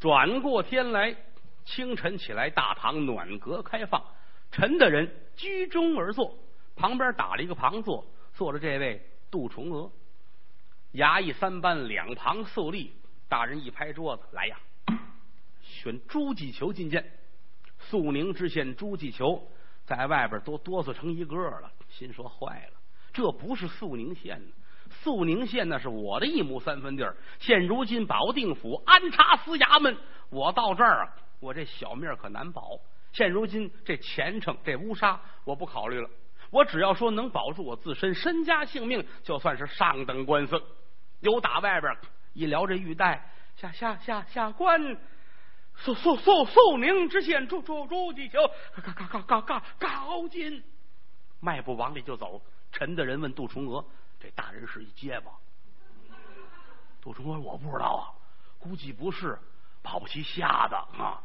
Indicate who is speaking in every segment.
Speaker 1: 转过天来，清晨起来，大堂暖阁开放，陈大人居中而坐，旁边打了一个旁座，坐着这位杜重娥。衙役三班两旁肃立，大人一拍桌子：“来呀，选朱继求觐见。”肃宁知县朱继求在外边都哆嗦成一个了，心说：“坏了，这不是肃宁县呢。肃宁县那是我的一亩三分地儿。现如今保定府安察司衙门，我到这儿啊，我这小命可难保。现如今这前程，这乌纱我不考虑了。我只要说能保住我自身身家性命，就算是上等官司。有打外边一聊这玉带，下下下下官。”肃肃肃肃宁知县朱朱朱继求，嘎嘎嘎嘎嘎高进，迈步往里就走。陈大人问杜重娥：“这大人是一结巴？”杜重娥：“我不知道啊，估计不是，保不齐瞎的啊。”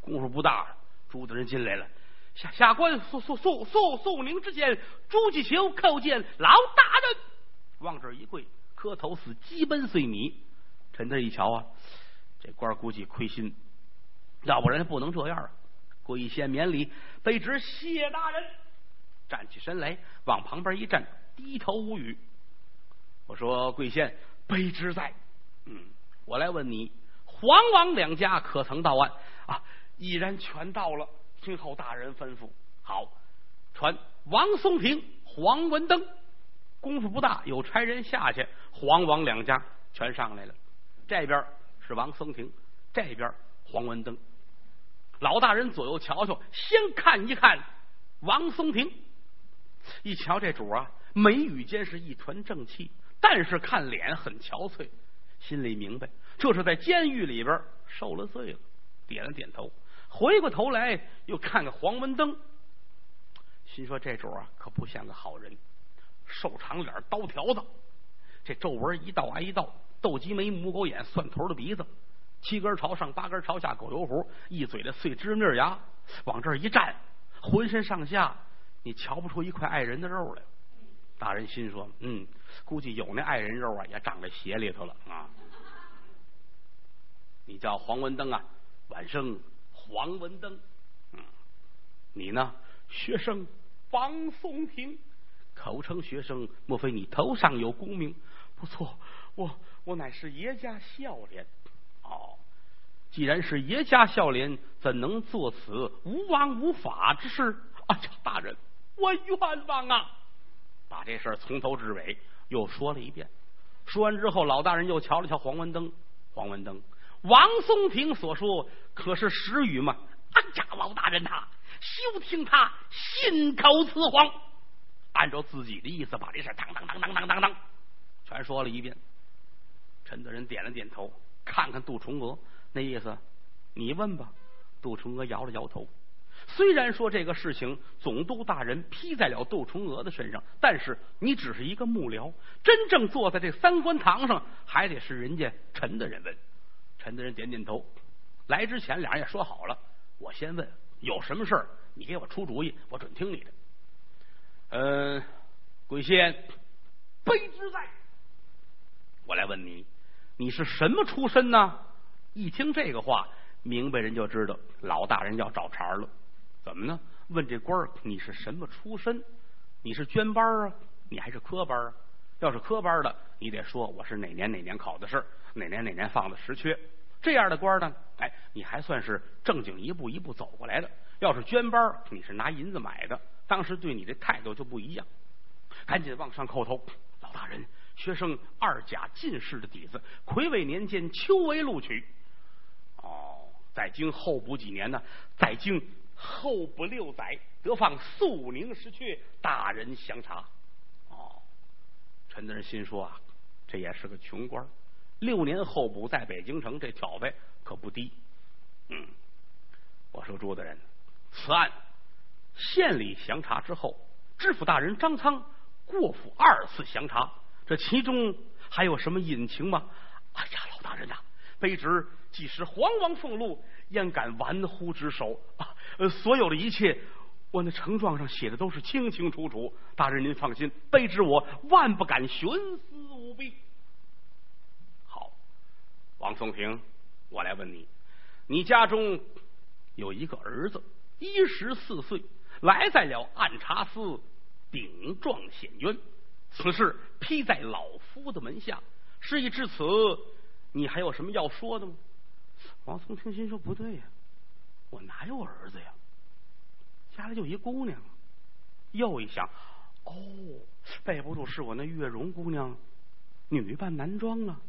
Speaker 1: 功夫不大，朱大人进来了，下下官肃肃肃肃肃宁之见朱继求叩见老大人，往这一跪，磕头似鸡奔碎米。陈大人一瞧啊，这官估计亏心。要不然不能这样啊！跪献免礼，卑职谢大人。站起身来，往旁边一站，低头无语。我说：“贵县，卑职在。嗯，我来问你，黄王两家可曾到案？啊，已然全到了。听候大人吩咐。好，传王松亭、黄文登。功夫不大，有差人下去，黄王两家全上来了。这边是王松亭，这边黄文登。老大人左右瞧瞧，先看一看王松亭，一瞧这主啊，眉宇间是一团正气，但是看脸很憔悴，心里明白这是在监狱里边受了罪了，点了点头，回过头来又看看黄文登，心说这主啊可不像个好人，瘦长脸，刀条子，这皱纹一道挨一道，斗鸡眉，母狗眼，蒜头的鼻子。七根朝上，八根朝下，狗油胡，一嘴的碎芝麻牙，往这儿一站，浑身上下你瞧不出一块爱人的肉来。大人心说：“嗯，估计有那爱人肉啊，也长在鞋里头了啊。”你叫黄文登啊，晚生黄文登。嗯，你呢？学生王松亭，口称学生，莫非你头上有功名？不错，我我乃是爷家孝廉。哦，既然是爷家孝廉，怎能做此无王无法之事？啊，大人，我冤枉啊！把这事儿从头至尾又说了一遍。说完之后，老大人又瞧了瞧黄文登。黄文登，王松亭所说可是实语吗？哎呀，老大人呐，休听他信口雌黄，按照自己的意思把这事当当当当当当当全说了一遍。陈大人点了点头。看看杜重娥那意思，你问吧。杜重娥摇了摇头。虽然说这个事情总督大人批在了杜重娥的身上，但是你只是一个幕僚，真正坐在这三官堂上，还得是人家陈大人问。陈大人点点头。来之前，俩人也说好了，我先问，有什么事儿你给我出主意，我准听你的。嗯，鬼仙卑职在，我来问你。你是什么出身呢？一听这个话，明白人就知道老大人要找茬了。怎么呢？问这官儿你是什么出身？你是捐班啊？你还是科班啊？要是科班的，你得说我是哪年哪年考的试，哪年哪年放的实缺。这样的官呢，哎，你还算是正经一步一步走过来的。要是捐班，你是拿银子买的，当时对你的态度就不一样。赶紧往上叩头，老大人。学生二甲进士的底子，癸未年间秋闱录取。哦，在京候补几年呢？在京候补六载，得放肃宁石阙，大人详查。哦，陈大人心说啊，这也是个穷官，六年候补在北京城，这挑费可不低。嗯，我说朱大人，此案县里详查之后，知府大人张苍过府二次详查。这其中还有什么隐情吗？哎呀，老大人呐，卑职既是皇王俸禄，焉敢玩忽职守啊？呃，所有的一切，我那呈状上写的都是清清楚楚。大人您放心，卑职我万不敢徇私舞弊。好，王松亭，我来问你，你家中有一个儿子，一十四岁，来在了按察司顶撞显冤，此事批在老夫的门下。事已至此，你还有什么要说的吗？王松听心说：“不对呀，我哪有儿子呀？家里就一姑娘。”又一想，哦，背不住是我那月容姑娘女扮男装啊！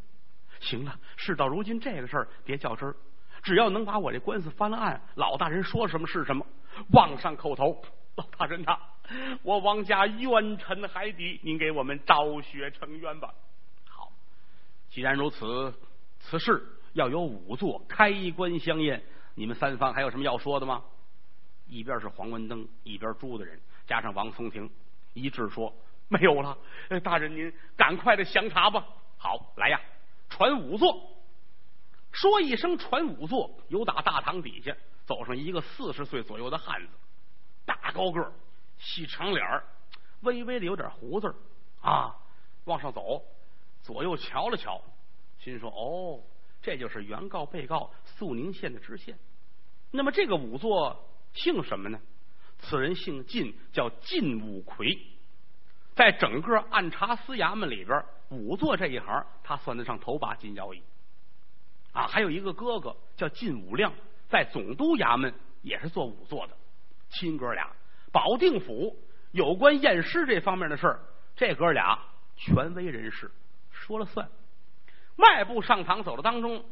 Speaker 1: 行了，事到如今，这个事儿别较真儿，只要能把我这官司翻了案，老大人说什么是什么。往上叩头，老大人呐，我王家冤沉海底，您给我们昭雪成冤吧。好，既然如此，此事要有五座开棺相验。你们三方还有什么要说的吗？一边是黄文登，一边朱大人。加上王松亭一致说没有了，大人您赶快的详查吧。好，来呀，传五座。说一声传五座，由打大堂底下走上一个四十岁左右的汉子，大高个细长脸微微的有点胡子啊，往上走，左右瞧了瞧，心说哦，这就是原告被告肃宁县的知县。那么这个仵作姓什么呢？此人姓靳，叫靳武魁，在整个按察司衙门里边，仵作这一行，他算得上头把金腰衣。啊，还有一个哥哥叫靳武亮，在总督衙门也是做仵作的。亲哥俩，保定府有关验尸这方面的事儿，这哥俩权威人士说了算。迈步上堂走的当中，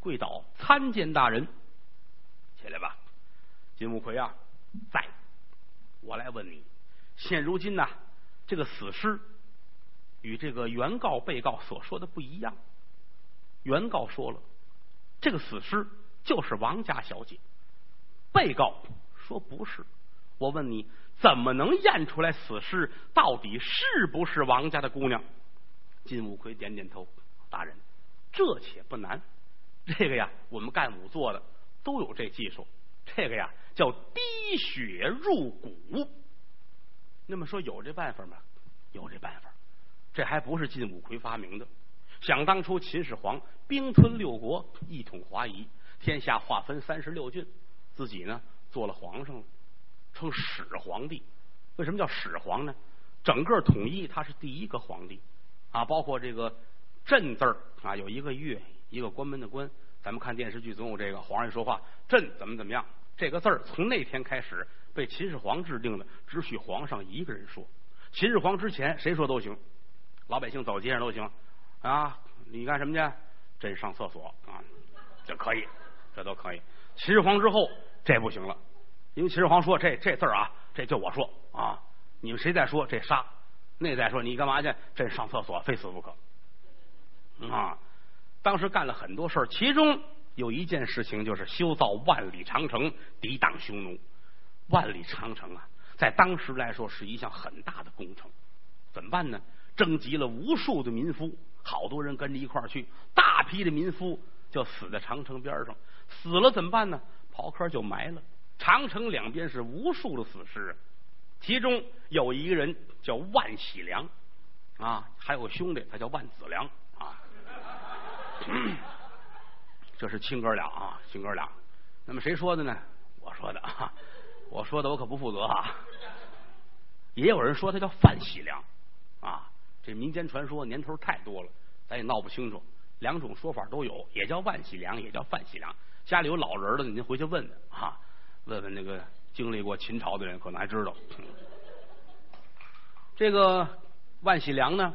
Speaker 1: 跪倒参见大人，起来吧，金武奎啊。在，我来问你，现如今呢，这个死尸与这个原告、被告所说的不一样。原告说了，这个死尸就是王家小姐；被告说不是。我问你，怎么能验出来死尸到底是不是王家的姑娘？金五奎点点头，大人，这且不难。这个呀，我们干仵作的都有这技术。这个呀。叫滴血入骨。那么说有这办法吗？有这办法。这还不是晋武奎发明的。想当初秦始皇兵吞六国，一统华夷，天下划分三十六郡，自己呢做了皇上，称始皇帝。为什么叫始皇呢？整个统一他是第一个皇帝啊，包括这个“朕”字儿啊，有一个月，一个关门的“关”。咱们看电视剧总有这个皇上说话，“朕”怎么怎么样。这个字儿从那天开始被秦始皇制定的，只许皇上一个人说。秦始皇之前谁说都行，老百姓走街上都行啊。你干什么去？朕上厕所啊，就可以，这都可以。秦始皇之后这不行了，因为秦始皇说这这字儿啊，这就我说啊。你们谁再说这杀，那再说你干嘛去？朕上厕所，非死不可啊。当时干了很多事儿，其中。有一件事情，就是修造万里长城，抵挡匈奴。万里长城啊，在当时来说是一项很大的工程。怎么办呢？征集了无数的民夫，好多人跟着一块儿去，大批的民夫就死在长城边上。死了怎么办呢？刨坑就埋了。长城两边是无数的死尸，其中有一个人叫万喜良啊，还有个兄弟，他叫万子良。这是亲哥俩啊，亲哥俩。那么谁说的呢？我说的啊，我说的我可不负责啊。也有人说他叫范喜良啊，这民间传说年头太多了，咱也闹不清楚。两种说法都有，也叫万喜良，也叫范喜良。家里有老人的，您回去问问啊，问问那个经历过秦朝的人，可能还知道。这个万喜良呢，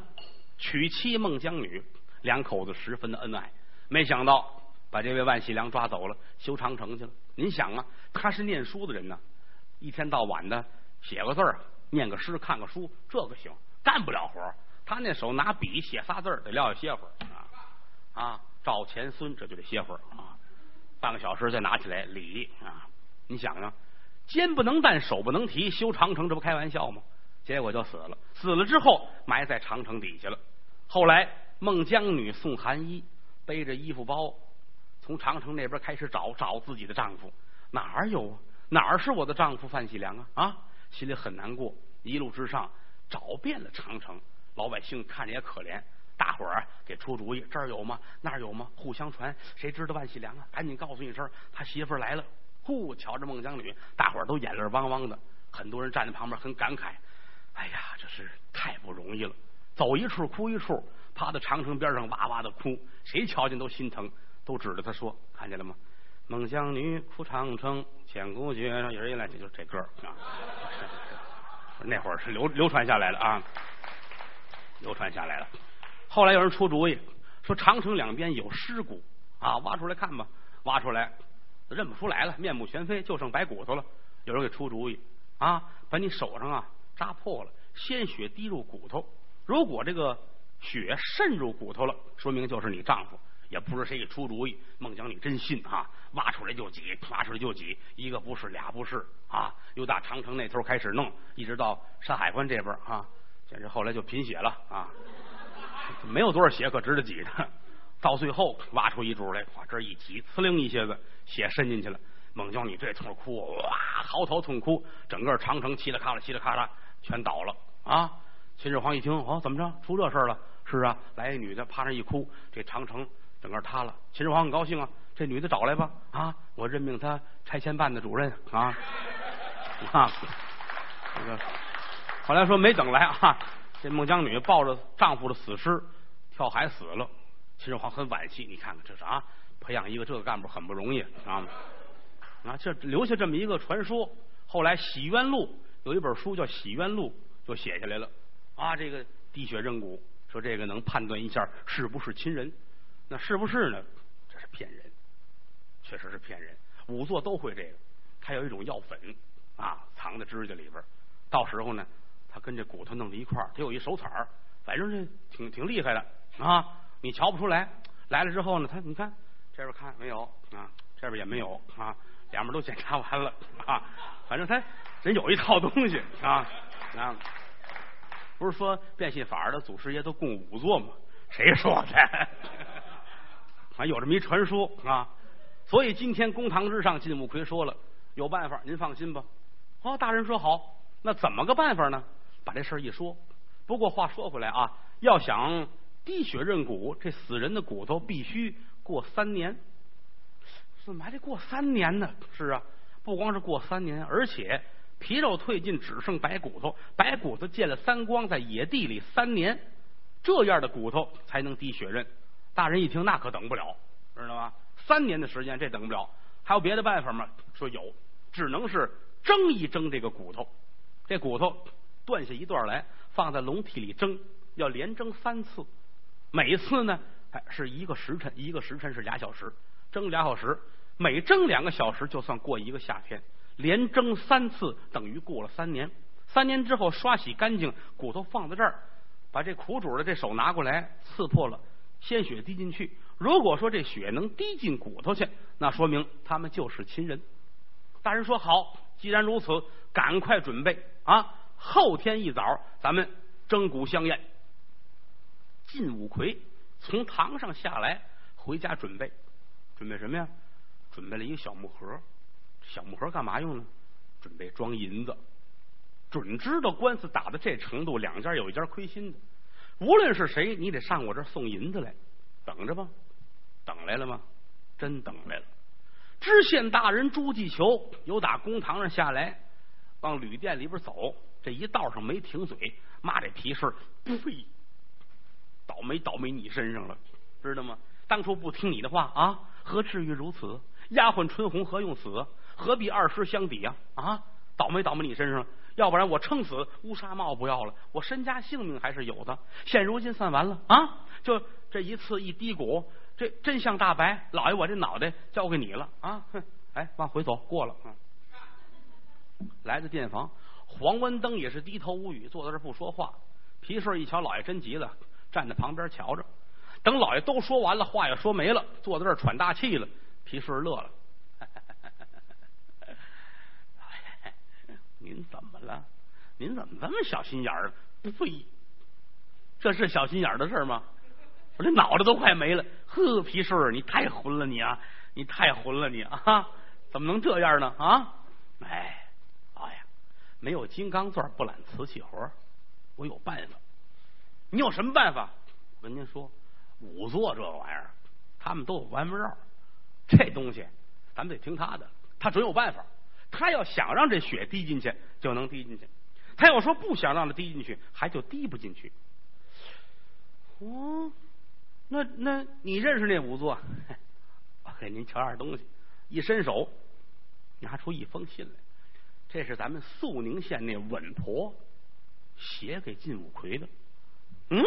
Speaker 1: 娶妻孟姜女，两口子十分的恩爱，没想到。把这位万喜良抓走了，修长城去了。您想啊，他是念书的人呢，一天到晚的写个字儿，念个诗，看个书，这个行，干不了活他那手拿笔写仨字儿，得撂下歇会儿啊啊，赵钱孙这就得歇会儿啊，半个小时再拿起来理啊。你想想，肩不能担，手不能提，修长城这不开玩笑吗？结果就死了。死了之后埋在长城底下了。后来孟姜女送寒衣背着衣服包。从长城那边开始找找自己的丈夫，哪儿有啊？哪儿是我的丈夫范喜良啊？啊，心里很难过。一路之上找遍了长城，老百姓看着也可怜，大伙儿给出主意，这儿有吗？那儿有吗？互相传，谁知道万喜良啊？赶紧告诉一声，他媳妇儿来了。呼，瞧着孟姜女，大伙儿都眼泪汪汪的，很多人站在旁边很感慨。哎呀，这是太不容易了，走一处哭一处，趴在长城边上哇哇的哭，谁瞧见都心疼，都指着他说，看见了吗？孟姜女哭长城，千古绝。一人一来，这就是这歌啊。那会儿是流流传下来了啊，流传下来了。后来有人出主意，说长城两边有尸骨啊，挖出来看吧。挖出来认不出来了，面目全非，就剩白骨头了。有人给出主意啊，把你手上啊扎破了，鲜血滴入骨头。如果这个血渗入骨头了，说明就是你丈夫。也不知谁给出主意，孟姜女真信啊，挖出来就挤，挖出来就挤，一个不是俩不是啊，又打长城那头开始弄，一直到山海关这边啊，简直后来就贫血了啊，没有多少血可值得挤的，到最后挖出一柱来，哇，这一挤，呲灵一下子血渗进去了，孟姜女这通哭，哇，嚎啕痛哭，整个长城嘁哩喀啦嘁哩喀啦全倒了啊！秦始皇一听，哦，怎么着，出这事了？是啊，来一女的趴那一哭，这长城。整个塌了，秦始皇很高兴啊，这女的找来吧啊，我任命她拆迁办的主任啊 啊，这个后来说没等来啊，这孟姜女抱着丈夫的死尸跳海死了，秦始皇很惋惜，你看看这是啊，培养一个这个干部很不容易啊啊，这留下这么一个传说，后来《洗冤录》有一本书叫《洗冤录》，就写下来了。啊，这个滴血认骨，说这个能判断一下是不是亲人。那是不是呢？这是骗人，确实是骗人。仵作都会这个，他有一种药粉啊，藏在指甲里边到时候呢，他跟这骨头弄在一块儿，他有一手彩儿，反正这挺挺厉害的啊。你瞧不出来，来了之后呢，他你看这边看没有啊，这边也没有啊，两边都检查完了啊，反正他人有一套东西啊啊。不是说变戏法的祖师爷都供五座吗？谁说的？还有这么一传说啊，所以今天公堂之上，晋武奎说了有办法，您放心吧。哦，大人说好，那怎么个办法呢？把这事儿一说。不过话说回来啊，要想滴血认骨，这死人的骨头必须过三年。怎么还得过三年呢？是啊，不光是过三年，而且皮肉褪尽，只剩白骨头，白骨头见了三光，在野地里三年，这样的骨头才能滴血刃。大人一听，那可等不了，知道吗？三年的时间，这等不了。还有别的办法吗？说有，只能是蒸一蒸这个骨头。这骨头断下一段来，放在笼屉里蒸，要连蒸三次。每次呢，哎，是一个时辰，一个时辰是俩小时，蒸俩小时。每蒸两个小时，就算过一个夏天。连蒸三次，等于过了三年。三年之后，刷洗干净，骨头放在这儿，把这苦主的这手拿过来，刺破了。鲜血滴进去，如果说这血能滴进骨头去，那说明他们就是亲人。大人说好，既然如此，赶快准备啊！后天一早，咱们蒸骨相验。晋武魁从堂上下来，回家准备，准备什么呀？准备了一个小木盒，小木盒干嘛用呢？准备装银子。准知道官司打到这程度，两家有一家亏心的。无论是谁，你得上我这送银子来，等着吧。等来了吗？真等来了。知县大人朱继求由打公堂上下来，往旅店里边走，这一道上没停嘴，骂这皮事呸！倒霉倒霉你身上了，知道吗？当初不听你的话啊，何至于如此？丫鬟春红何用死？何必二师相抵啊？啊！倒霉倒霉你身上。要不然我撑死乌纱帽不要了，我身家性命还是有的。现如今算完了啊！就这一次一低谷，这真相大白。老爷，我这脑袋交给你了啊！哼，哎，往回走，过了。嗯来到店房，黄文登也是低头无语，坐在这不说话。皮顺一瞧，老爷真急了，站在旁边瞧着。等老爷都说完了，话也说没了，坐在这喘大气了。皮顺乐了。您怎么了？您怎么这么小心眼儿？呸！这是小心眼儿的事儿吗？我这脑袋都快没了。呵，皮顺，你太混了，你啊，你太混了，你啊，怎么能这样呢？啊！哎，哎呀，没有金刚钻不揽瓷器活，我有办法。你有什么办法？我跟您说，仵作这个玩意儿，他们都有弯弯绕，这东西咱们得听他的，他准有办法。他要想让这血滴进去，就能滴进去；他要说不想让它滴进去，还就滴不进去。哦，那那你认识那仵作？我给您瞧点东西。一伸手，拿出一封信来，这是咱们肃宁县那稳婆写给晋武奎的。嗯，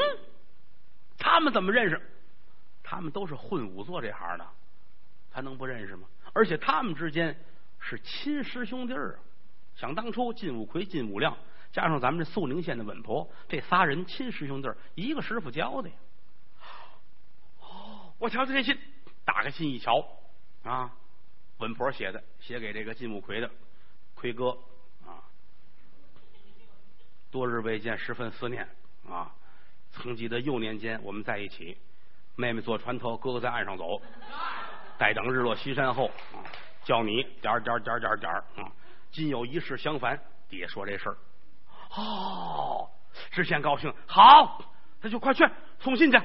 Speaker 1: 他们怎么认识？他们都是混仵作这行的，他能不认识吗？而且他们之间。是亲师兄弟儿啊！想当初，晋武奎、晋武亮加上咱们这肃宁县的稳婆，这仨人亲师兄弟儿，一个师傅教的呀。哦，我瞧瞧这信，打开信一瞧啊，稳婆写的，写给这个晋武奎的，奎哥啊，多日未见，十分思念啊。曾记得幼年间我们在一起，妹妹坐船头，哥哥在岸上走，待等日落西山后啊。叫你点儿点儿点儿点儿点儿啊！今有一事相烦，底下说这事儿。哦，知县高兴，好，那就快去送信去。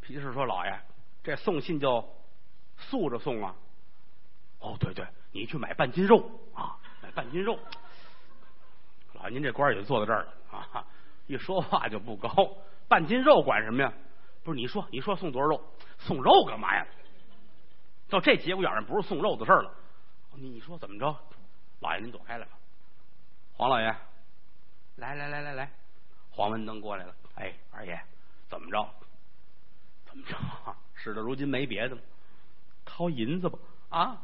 Speaker 1: 皮氏说：“老爷，这送信就素着送啊。”哦，对对，你去买半斤肉啊，买半斤肉。老爷，您这官也就坐到这儿了啊！一说话就不高，半斤肉管什么呀？不是你说，你说送多少肉？送肉干嘛呀？到这节骨眼上，不是送肉的事了。你说怎么着？老爷您躲开来吧。黄老爷，来来来来来，黄文登过来了。哎，二爷，怎么着？怎么着？事到如今没别的了，掏银子吧？啊，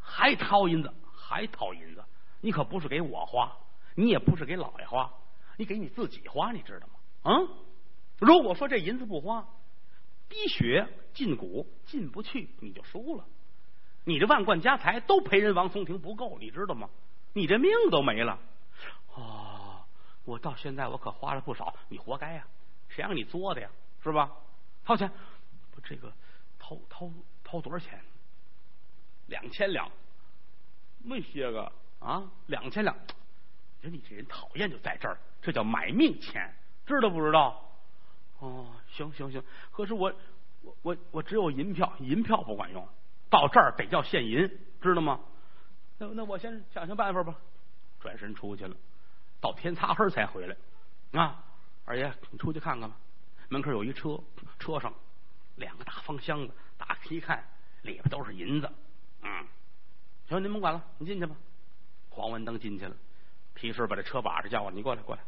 Speaker 1: 还掏银子？还掏银子？你可不是给我花，你也不是给老爷花，你给你自己花，你知道吗？嗯，如果说这银子不花。滴血进骨进不去，你就输了。你这万贯家财都赔人王松亭不够，你知道吗？你这命都没了。哦，我到现在我可花了不少，你活该呀！谁让你作的呀？是吧？掏钱，不这个掏掏掏多少钱？两千两，那些个啊，两千两。你说你这人讨厌就在这儿，这叫买命钱，知道不知道？哦，行行行，可是我我我我只有银票，银票不管用，到这儿得叫现银，知道吗？那那我先想想办法吧。转身出去了，到天擦黑才回来。啊，二爷，你出去看看吧。门口有一车，车上两个大方箱子，打开一看，里边都是银子。嗯，行，您甭管了，你进去吧。黄文登进去了，皮顺把这车把着叫过来，你过来，过来。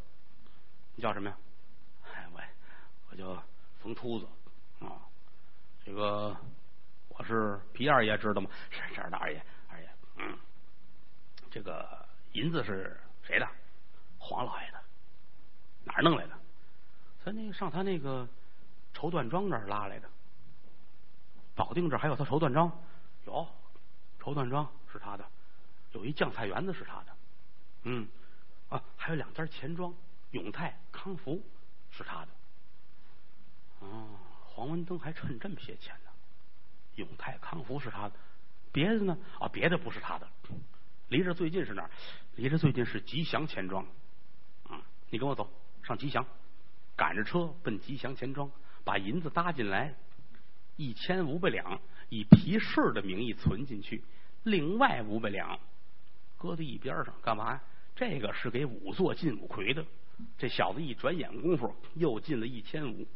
Speaker 1: 你叫什么呀？叫冯秃子啊，这个我是皮二爷，知道吗？是这样的，二爷，二爷，嗯，这个银子是谁的？黄老爷的，哪儿弄来的？咱那个上他那个绸缎庄那儿拉来的。保定这还有他绸缎庄？有，绸缎庄是他的，有一酱菜园子是他的，嗯啊，还有两家钱庄，永泰、康福是他的。哦，黄文登还趁这么些钱呢。永泰康福是他的，别的呢？啊，别的不是他的。离这最近是哪儿？离这最近是吉祥钱庄。啊，你跟我走，上吉祥，赶着车奔吉祥钱庄，把银子搭进来，一千五百两以皮市的名义存进去，另外五百两搁在一边上，干嘛呀？这个是给仵作进五魁的。这小子一转眼功夫又进了一千五。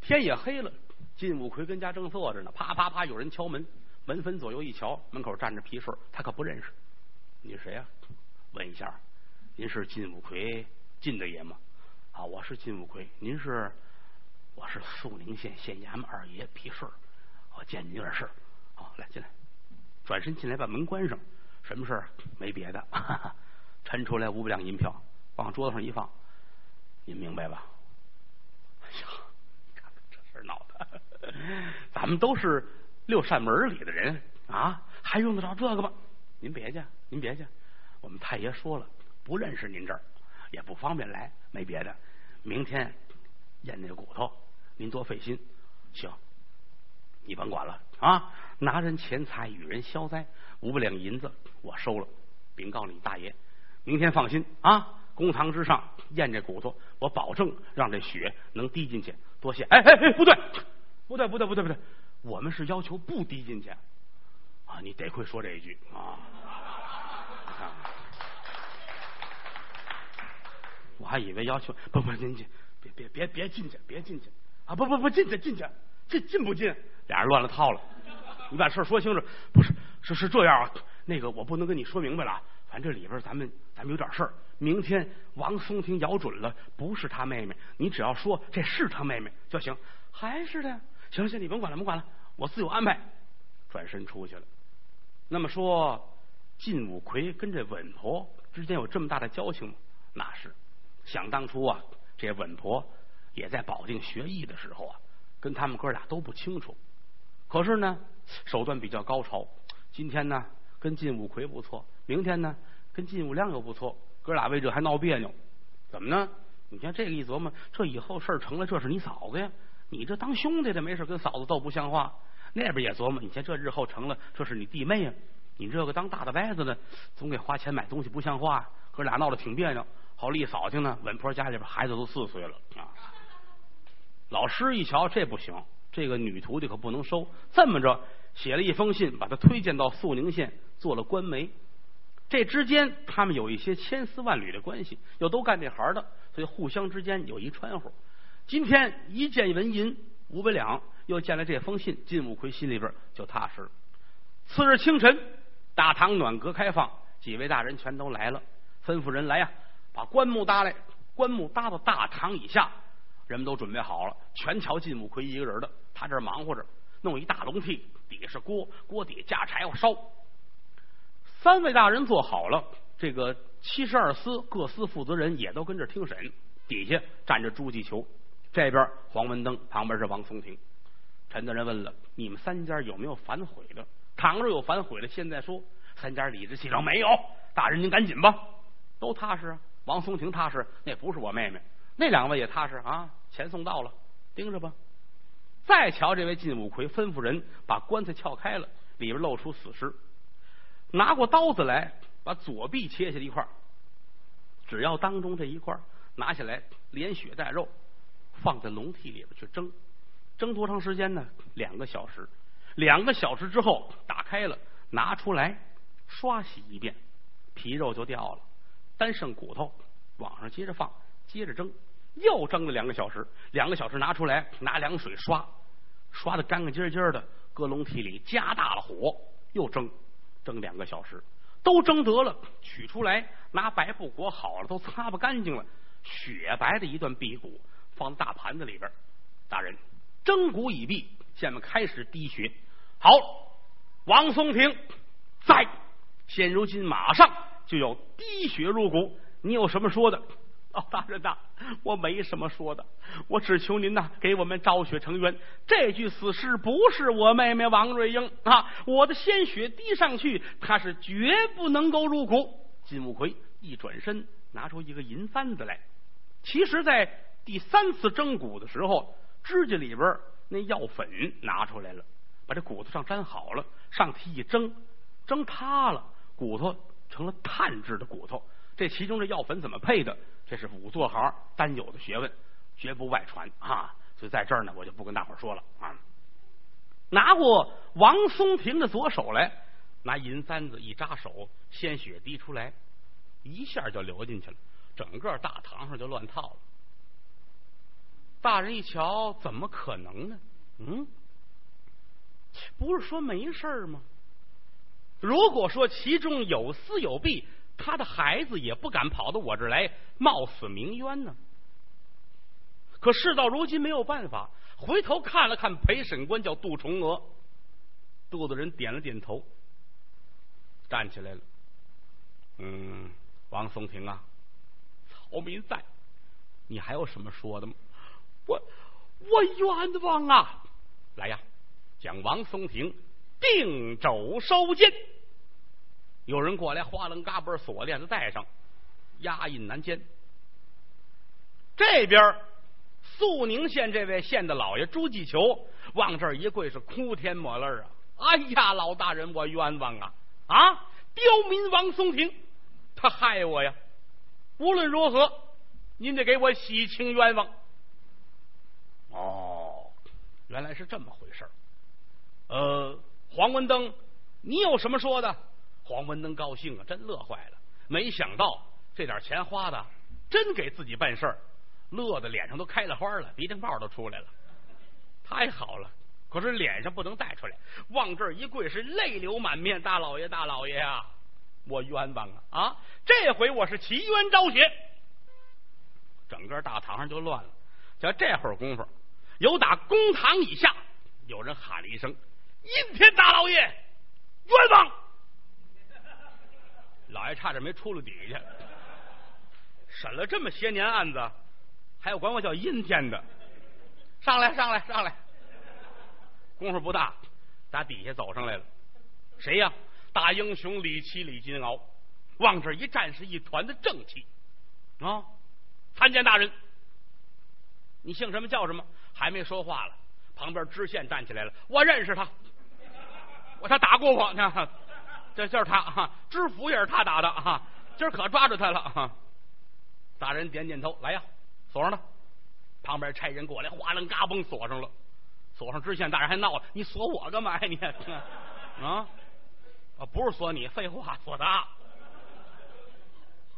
Speaker 1: 天也黑了，金武奎跟家正坐着呢，啪啪啪，有人敲门，门分左右一瞧，门口站着皮顺，他可不认识，你是谁呀？问一下，您是金武奎金大爷吗？啊，我是金武奎，您是？我是肃宁县县衙门二爷皮顺，我见您有点事儿。好，来进来，转身进来把门关上，什么事儿？没别的，抻出来五百两银票，往桌子上一放，您明白吧？哎呀！咱们都是六扇门里的人啊，还用得着这个吗？您别介，您别介，我们太爷说了，不认识您这儿，也不方便来，没别的。明天验那骨头，您多费心。行，你甭管了啊！拿人钱财与人消灾，五百两银子我收了，禀告你大爷，明天放心啊，公堂之上验这骨头，我保证让这血能滴进去。多谢。哎哎哎，不对，不对，不对，不对，不对，我们是要求不滴进去啊！你得亏说这一句啊！我还以为要求不不，您进，别别别别进去，别进去啊！不不不，进去进去，进进不进？俩人乱了套了。你把事儿说清楚。不是，是是这样啊。那个我不能跟你说明白了。反正这里边咱们咱们有点事儿。明天王松亭咬准了不是他妹妹，你只要说这是他妹妹就行。还是的，行行，你甭管了，甭管了，我自有安排。转身出去了。那么说，晋武奎跟这稳婆之间有这么大的交情吗？那是。想当初啊，这稳婆也在保定学艺的时候啊，跟他们哥俩都不清楚。可是呢，手段比较高超。今天呢，跟晋武奎不错；明天呢，跟晋武亮又不错。哥俩为这还闹别扭，怎么呢？你看这个一琢磨，这以后事儿成了，这是你嫂子呀，你这当兄弟的没事跟嫂子斗不像话。那边也琢磨，你看这日后成了，这是你弟妹呀，你这个当大的伯子的，总给花钱买东西不像话。哥俩闹得挺别扭。好丽嫂亲呢，稳婆家里边孩子都四岁了啊。老师一瞧，这不行，这个女徒弟可不能收。这么着，写了一封信，把她推荐到肃宁县做了官媒。这之间，他们有一些千丝万缕的关系，又都干这行的，所以互相之间有一穿乎。今天一见文银五百两，又见了这封信，金武魁心里边就踏实了。次日清晨，大堂暖阁开放，几位大人全都来了，吩咐人来呀。把棺木搭来，棺木搭到大堂以下，人们都准备好了，全瞧靳武魁一个人的。他这忙活着，弄一大笼屉，底下是锅，锅底下架柴火烧。三位大人坐好了，这个七十二司各司负责人也都跟着听审。底下站着朱继求，这边黄文登，旁边是王松亭。陈大人问了：“你们三家有没有反悔的？倘若有反悔的，现在说。”三家理直气壮：“没有。”大人您赶紧吧，都踏实啊。王松亭踏实，那不是我妹妹。那两位也踏实啊，钱送到了，盯着吧。再瞧这位晋武魁，吩咐人把棺材撬开了，里边露出死尸。拿过刀子来，把左臂切下一块儿，只要当中这一块儿，拿下来连血带肉，放在笼屉里边去蒸。蒸多长时间呢？两个小时。两个小时之后，打开了，拿出来刷洗一遍，皮肉就掉了。单剩骨头，往上接着放，接着蒸，又蒸了两个小时。两个小时拿出来，拿凉水刷，刷的干干净净的，搁笼屉里，加大了火，又蒸，蒸两个小时，都蒸得了，取出来，拿白布裹好了，都擦不干净了，雪白的一段臂骨，放大盘子里边。大人，蒸骨已毕，下面开始滴血。好，王松亭在，现如今马上。就要滴血入骨，你有什么说的？哦，大人呐，我没什么说的，我只求您呐，给我们昭雪成冤。这具死尸不是我妹妹王瑞英啊，我的鲜血滴上去，她是绝不能够入骨。金五奎一转身，拿出一个银簪子来。其实，在第三次蒸骨的时候，指甲里边那药粉拿出来了，把这骨头上粘好了，上屉一蒸，蒸塌了，骨头。成了碳制的骨头，这其中这药粉怎么配的？这是五座行单有的学问，绝不外传啊！所以在这儿呢，我就不跟大伙说了啊。拿过王松亭的左手来，拿银簪子一扎手，鲜血滴出来，一下就流进去了，整个大堂上就乱套了。大人一瞧，怎么可能呢？嗯，不是说没事吗？如果说其中有私有弊，他的孩子也不敢跑到我这儿来冒死鸣冤呢。可事到如今没有办法，回头看了看陪审官叫杜重娥，杜大人点了点头，站起来了。嗯，王松亭啊，曹民在，你还有什么说的吗？我我冤枉啊！来呀，将王松亭。定肘收监，有人过来，哗楞嘎嘣锁链子带上，押印南监。这边肃宁县这位县的老爷朱继求往这儿一跪，是哭天抹泪啊！哎呀，老大人，我冤枉啊！啊，刁民王松亭，他害我呀！无论如何，您得给我洗清冤枉。哦，原来是这么回事呃，黄文登，你有什么说的？黄文登高兴啊，真乐坏了。没想到这点钱花的真给自己办事儿，乐的脸上都开了花了，鼻涕泡都出来了。太好了，可是脸上不能带出来，往这儿一跪是泪流满面。大老爷，大老爷啊，我冤枉啊！啊，这回我是齐冤昭雪。整个大堂上就乱了。就这会儿功夫，有打公堂以下有人喊了一声：“阴天大老爷，冤枉！”老爷差点没出了底下。审了这么些年案子，还有管我叫阴天的？上来，上来，上来！功夫不大，打底下走上来了。谁呀？大英雄李七、李金鳌，往这一站，是一团的正气啊！参见大人，你姓什么叫什么？还没说话了，旁边知县站起来了。我认识他，我他打过我呢。这就是他啊，知府也是他打的啊！今儿可抓住他了啊。大人点点头，来呀，锁上他。旁边差人过来，哗楞嘎嘣锁上了。锁上知县大人还闹了：“你锁我干嘛呀？你 啊啊！不是锁你，废话，锁他。”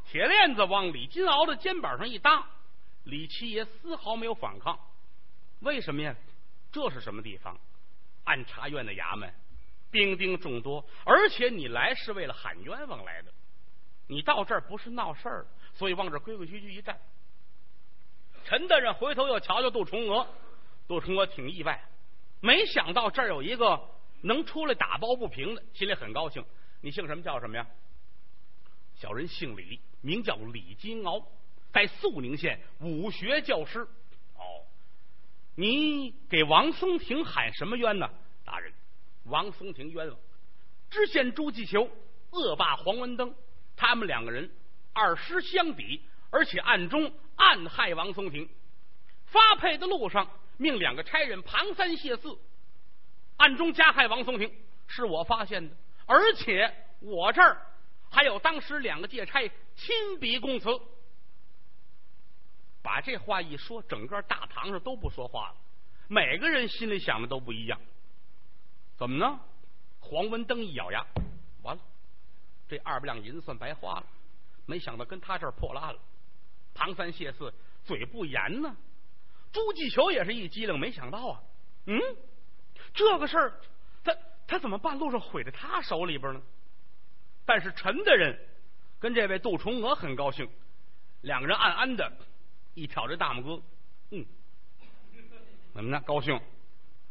Speaker 1: 铁链子往李金鳌的肩膀上一搭，李七爷丝毫没有反抗。为什么呀？这是什么地方？按察院的衙门。兵丁众多，而且你来是为了喊冤枉来的，你到这儿不是闹事儿，所以往这规规矩矩一站。陈大人回头又瞧瞧杜重娥，杜重娥挺意外，没想到这儿有一个能出来打抱不平的，心里很高兴。你姓什么？叫什么呀？小人姓李，名叫李金鳌，在肃宁县武学教师。哦，你给王松亭喊什么冤呢，大人？王松亭冤枉，知县朱继求恶霸黄文登，他们两个人二师相抵，而且暗中暗害王松亭。发配的路上，命两个差人庞三谢四，暗中加害王松亭，是我发现的。而且我这儿还有当时两个借差亲笔供词。把这话一说，整个大堂上都不说话了，每个人心里想的都不一样。怎么呢？黄文登一咬牙，完了，这二百两银子算白花了。没想到跟他这儿破了案了。唐三谢四，嘴不严呢。朱继求也是一激灵，没想到啊，嗯，这个事儿，他他怎么半路上毁在他手里边呢？但是陈大人跟这位杜重娥很高兴，两个人暗暗的一挑这大拇哥，嗯，怎么呢？高兴。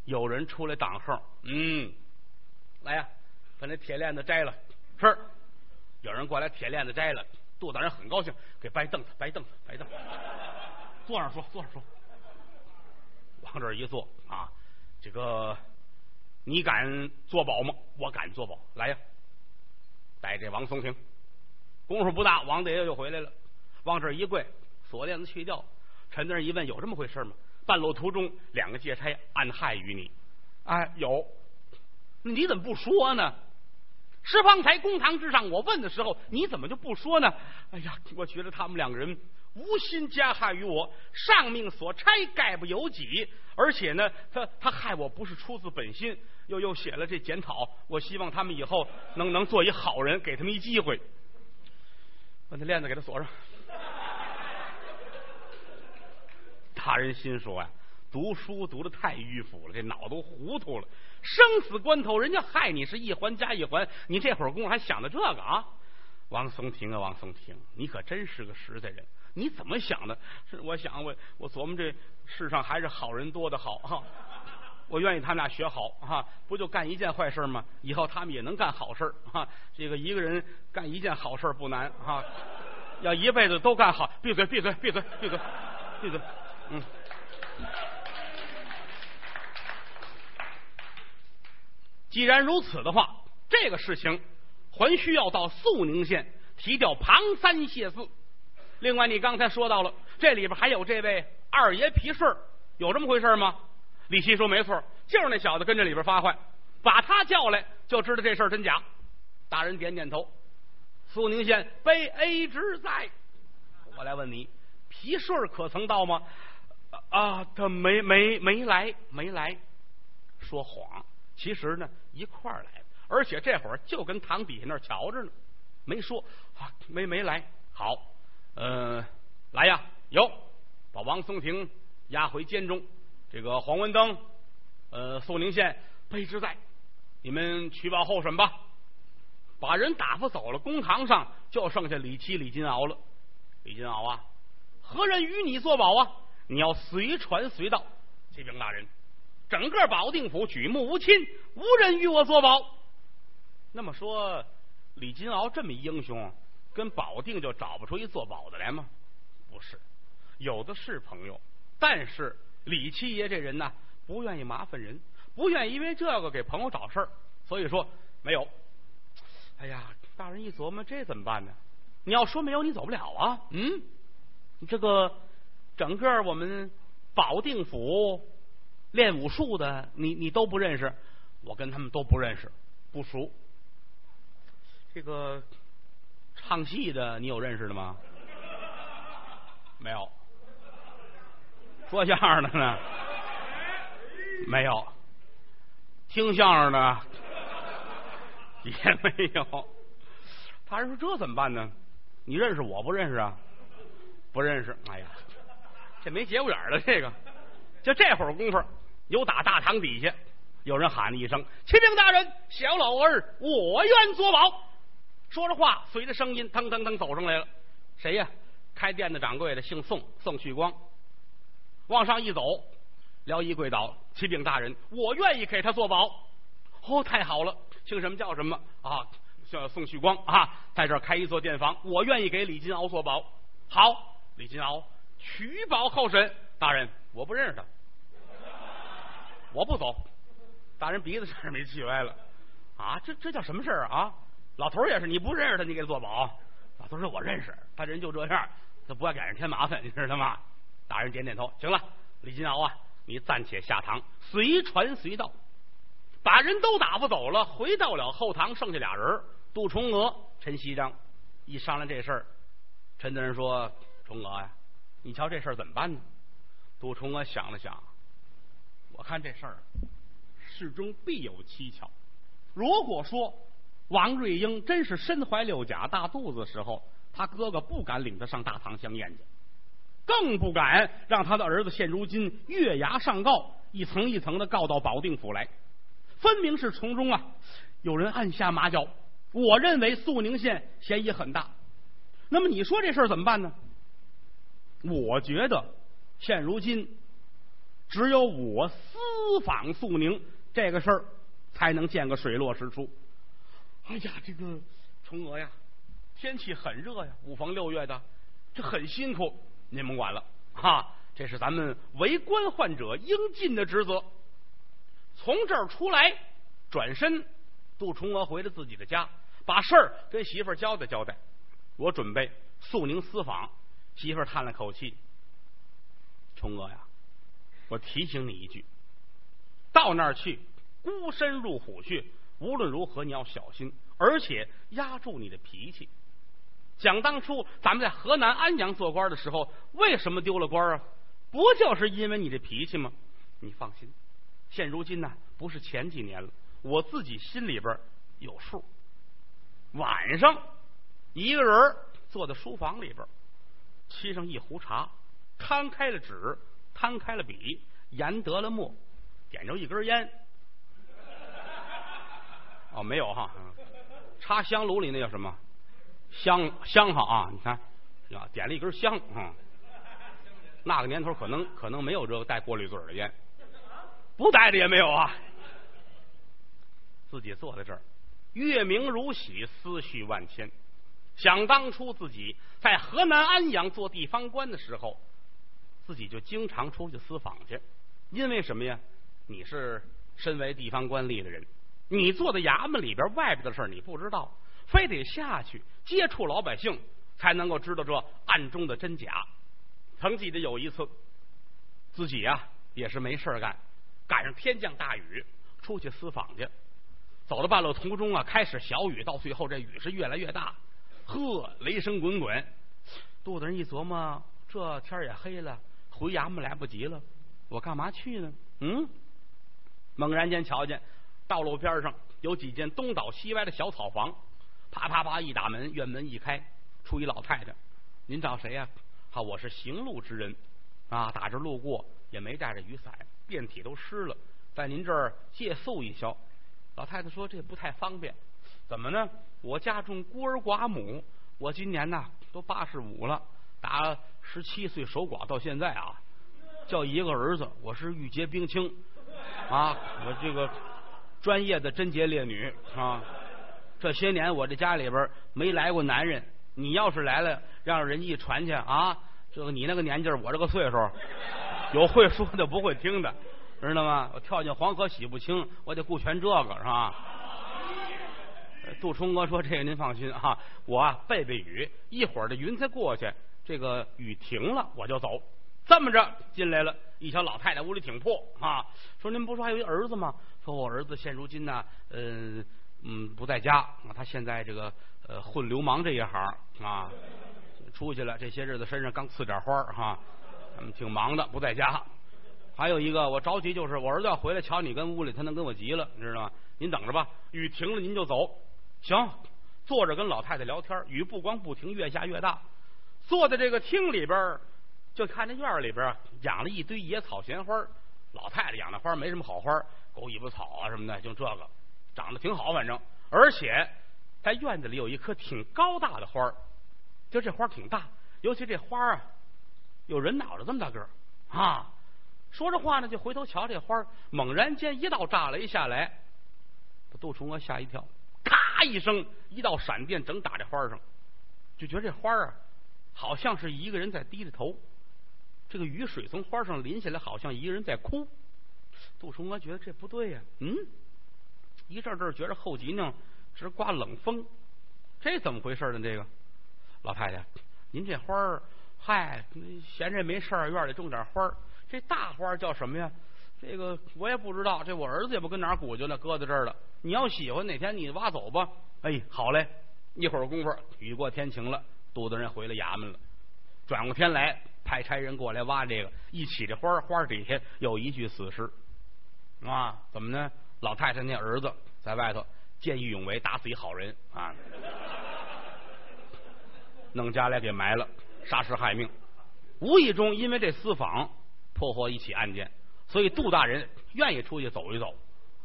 Speaker 1: 有人出来挡横，嗯，来呀，把那铁链子摘了。是，有人过来，铁链子摘了。杜大人很高兴，给掰凳子，掰凳子，掰凳子。坐上说，坐上说。往这一坐啊，这个你敢做保吗？我敢做保。来呀，带这王松亭。功夫不大，王大爷又回来了，往这一跪，锁链子去掉。陈大人一问，有这么回事吗？半路途中，两个劫差暗害于你，哎，有，你怎么不说呢？是方才公堂之上，我问的时候，你怎么就不说呢？哎呀，我觉得他们两个人无心加害于我，上命所差，概不由己。而且呢，他他害我不是出自本心，又又写了这检讨。我希望他们以后能能做一好人，给他们一机会。把那链子给他锁上。大人心说呀，读书读的太迂腐了，这脑都糊涂了。生死关头，人家害你是一环加一环，你这会儿功夫还想着这个啊？王松亭啊，王松亭，你可真是个实在人。你怎么想的？是我想我我琢磨这世上还是好人多的好哈。我愿意他们俩学好哈，不就干一件坏事吗？以后他们也能干好事哈。这个一个人干一件好事不难哈，要一辈子都干好。闭嘴，闭嘴，闭嘴，闭嘴，闭嘴。嗯，既然如此的话，这个事情还需要到肃宁县提调庞三谢四。另外，你刚才说到了，这里边还有这位二爷皮顺，有这么回事吗？李希说：“没错，就是那小子跟这里边发坏，把他叫来就知道这事儿真假。”大人点点头。肃宁县卑 A 之在，我来问你，皮顺可曾到吗？啊，他没没没来，没来，说谎。其实呢，一块儿来，而且这会儿就跟堂底下那儿瞧着呢，没说啊，没没来。好，呃，来呀，有把王松亭押回监中，这个黄文登，呃，肃宁县卑职在，你们取保候审吧。把人打发走了，公堂上就剩下李七、李金鳌了。李金鳌啊，何人与你作保啊？你要随传随到。启禀大人，整个保定府举目无亲，无人与我作保。那么说，李金鳌这么英雄，跟保定就找不出一作保的来吗？不是，有的是朋友，但是李七爷这人呢，不愿意麻烦人，不愿意因为这个给朋友找事儿，所以说没有。哎呀，大人一琢磨，这怎么办呢？你要说没有，你走不了啊。嗯，这个整个我们保定府练武术的，你你都不认识，我跟他们都不认识，不熟。这个唱戏的，你有认识的吗？没有。说相声的呢？没有。听相声的？也没有，他人说这怎么办呢？你认识我不认识啊？不认识。哎呀，这没节骨眼了。这个，就这会儿功夫，有打大堂底下有人喊了一声：“启禀大人，小老儿我愿作保。”说着话，随着声音，腾腾腾走上来了。谁呀？开店的掌柜的，姓宋，宋旭光。往上一走，撩衣跪倒：“启禀大人，我愿意给他做保。”哦，太好了。姓什么叫什么啊？叫宋旭光啊，在这儿开一座店房，我愿意给李金鳌做保。好，李金鳌取保候审。大人，我不认识他，我不走。大人鼻子差点没气歪了啊！这这叫什么事儿啊？老头也是，你不认识他，你给他做保。老头说：“我认识，他人就这样，他不爱给人添麻烦，你知道吗？”大人点点头，行了，李金鳌啊，你暂且下堂，随传随到。把人都打发走了，回到了后堂，剩下俩人：杜重娥、陈锡章。一商量这事儿，陈大人说：“重娥呀，你瞧这事儿怎么办呢？”杜重娥想了想，我看这事儿事中必有蹊跷。如果说王瑞英真是身怀六甲、大肚子时候，他哥哥不敢领他上大堂相验去，更不敢让他的儿子现如今月牙上告，一层一层的告到保定府来。分明是从中啊，有人暗下马脚。我认为肃宁县嫌疑很大。那么你说这事儿怎么办呢？我觉得现如今只有我私访肃宁这个事儿才能见个水落石出。哎呀，这个崇娥呀，天气很热呀，五逢六月的，这很辛苦。您甭管了，哈，这是咱们为官患者应尽的职责。从这儿出来，转身，杜崇娥回了自己的家，把事儿跟媳妇儿交代交代。我准备肃宁私访，媳妇叹了口气：“冲哥呀，我提醒你一句，到那儿去，孤身入虎穴，无论如何你要小心，而且压住你的脾气。想当初咱们在河南安阳做官的时候，为什么丢了官啊？不就是因为你的脾气吗？你放心。”现如今呢，不是前几年了，我自己心里边有数。晚上，一个人坐在书房里边，沏上一壶茶，摊开了纸，摊开了笔，研得了墨，点着一根烟。哦，没有哈，插香炉里那叫什么香香哈啊？你看，呀，点了一根香啊。那个年头可能可能没有这个带过滤嘴的烟。不带着也没有啊！自己坐在这儿，月明如洗，思绪万千。想当初自己在河南安阳做地方官的时候，自己就经常出去私访去。因为什么呀？你是身为地方官吏的人，你坐在衙门里边，外边的事你不知道，非得下去接触老百姓，才能够知道这暗中的真假。曾记得有一次，自己呀也是没事干。赶上天降大雨，出去私访去，走到半路途中啊，开始小雨，到最后这雨是越来越大，呵，雷声滚滚。肚子人一琢磨，这天也黑了，回衙门来不及了，我干嘛去呢？嗯，猛然间瞧见道路边上有几间东倒西歪的小草房，啪啪啪一打门，院门一开，出一老太太。您找谁呀？好，我是行路之人啊，打这路过，也没带着雨伞，遍体都湿了，在您这儿借宿一宵。老太太说：“这不太方便，怎么呢？我家中孤儿寡母，我今年呢都八十五了，打十七岁守寡到现在啊，叫一个儿子，我是玉洁冰清啊，我这个专业的贞洁烈女啊。这些年我这家里边没来过男人，你要是来了，让人一传去啊，这个你那个年纪，我这个岁数，有会说的，不会听的。”知道吗？我跳进黄河洗不清，我得顾全这个是吧？杜冲哥说：“这个您放心啊，我啊背背雨，一会儿这云彩过去，这个雨停了我就走。这么着进来了，一瞧老太太屋里挺破啊。说您不说还有一儿子吗？说我儿子现如今呢，嗯嗯不在家，他现在这个呃混流氓这一行啊，出去了这些日子身上刚刺点花哈，嗯挺忙的，不在家。”还有一个，我着急，就是我儿子要回来，瞧你跟屋里，他能跟我急了，你知道吗？您等着吧，雨停了您就走。行，坐着跟老太太聊天，雨不光不停，越下越大。坐在这个厅里边，就看这院里边养了一堆野草闲花。老太太养的花没什么好花，狗尾巴草啊什么的，就这个长得挺好，反正。而且在院子里有一棵挺高大的花就这花挺大，尤其这花啊，有人脑袋这么大个啊。说着话呢，就回头瞧这花猛然间一道炸雷下来，把杜重娥吓一跳，咔一声，一道闪电整打这花上，就觉得这花啊，好像是一个人在低着头，这个雨水从花上淋下来，好像一个人在哭。杜重娥觉得这不对呀，嗯，一阵阵觉着后脊梁直刮冷风，这怎么回事呢？这个老太太，您这花儿，嗨，闲着没事院里种点花这大花叫什么呀？这个我也不知道，这我儿子也不跟哪儿鼓究呢，搁在这儿了。你要喜欢，哪天你挖走吧。哎，好嘞！一会儿功夫，雨过天晴了，杜大人回了衙门了。转过天来，派差人过来挖这个，一起这花花底下有一具死尸啊？怎么呢？老太太那儿子在外头见义勇为，打死一好人啊，弄家来给埋了，杀尸害命。无意中因为这私访。破获一起案件，所以杜大人愿意出去走一走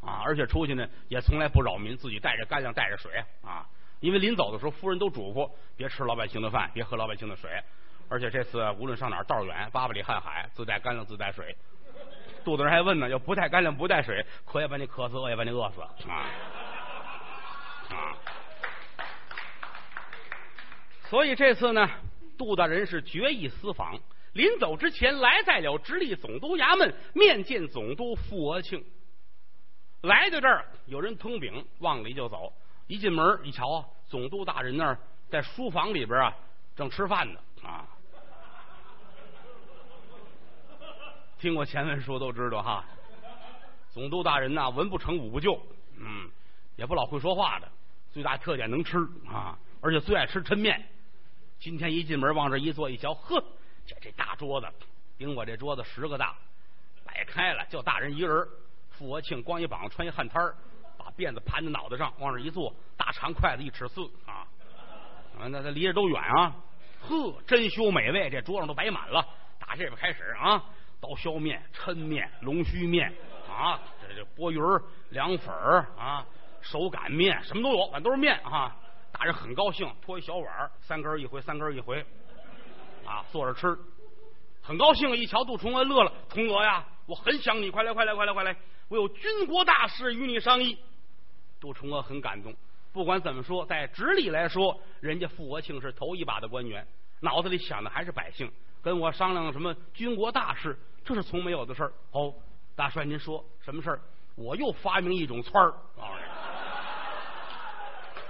Speaker 1: 啊，而且出去呢也从来不扰民，自己带着干粮带着水啊。因为临走的时候，夫人都嘱咐别吃老百姓的饭，别喝老百姓的水。而且这次无论上哪儿道远，八百里瀚海，自带干粮自带水。杜大人还问呢，要不带干粮不带水，渴也把你渴死，饿也把你饿死啊啊！所以这次呢，杜大人是决意私访。临走之前，来在了直隶总督衙门面见总督傅额庆。来到这儿，有人通禀，往里就走。一进门一瞧啊，总督大人那儿在书房里边啊，正吃饭呢啊。听过前文书都知道哈，总督大人呐，文不成武不就，嗯，也不老会说话的，最大特点能吃啊，而且最爱吃抻面。今天一进门往这一坐，一瞧，呵。这这大桌子，顶我这桌子十个大，摆开了就大人一人。傅国庆光一膀子穿一汗摊儿，把辫子盘在脑袋上，往这一坐，大长筷子一尺四啊，啊，那那离着都远啊，呵，珍馐美味，这桌上都摆满了。打这边开始啊，刀削面、抻面、龙须面啊，这这钵盂儿、凉粉儿啊，手擀面，什么都有，反正都是面啊。大人很高兴，托一小碗，三根一回，三根一回。啊，坐着吃，很高兴。一瞧杜重娥乐了，重娥呀，我很想你，快来，快来，快来，快来！我有军国大事与你商议。杜重娥很感动。不管怎么说，在直隶来说，人家傅国庆是头一把的官员，脑子里想的还是百姓，跟我商量什么军国大事，这是从没有的事儿。哦，大帅，您说什么事儿？我又发明一种窜儿，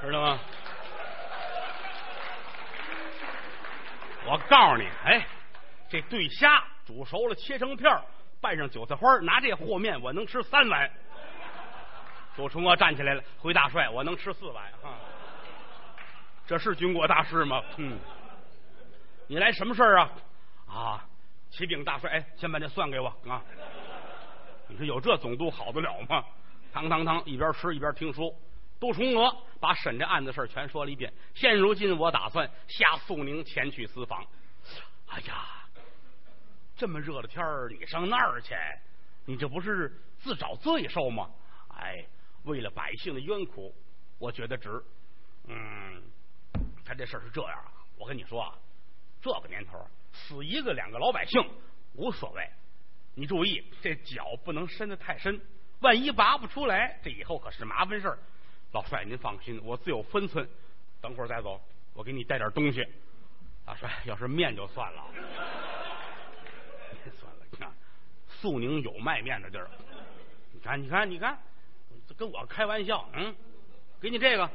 Speaker 1: 知道吗？我告诉你，哎，这对虾煮熟了，切成片拌上韭菜花，拿这和面，我能吃三碗。杜重娥站起来了，回大帅，我能吃四碗。啊，这是军国大事吗？嗯。你来什么事儿啊？啊，启禀大帅，哎，先把这蒜给我啊！你说有这总督好得了吗？堂堂堂，一边吃一边听书。杜重娥把审这案子事儿全说了一遍。现如今我打算下肃宁前去私访。哎呀，这么热的天儿，你上那儿去，你这不是自找罪受吗？哎，为了百姓的冤苦，我觉得值。嗯，他这事儿是这样啊，我跟你说啊，这个年头死一个两个老百姓无所谓，你注意这脚不能伸得太深，万一拔不出来，这以后可是麻烦事儿。老帅，您放心，我自有分寸。等会儿再走，我给你带点东西。大帅，要是面就算了，算了。你看，肃宁有卖面的地儿。你看，你看，你看，跟我开玩笑。嗯，给你这个，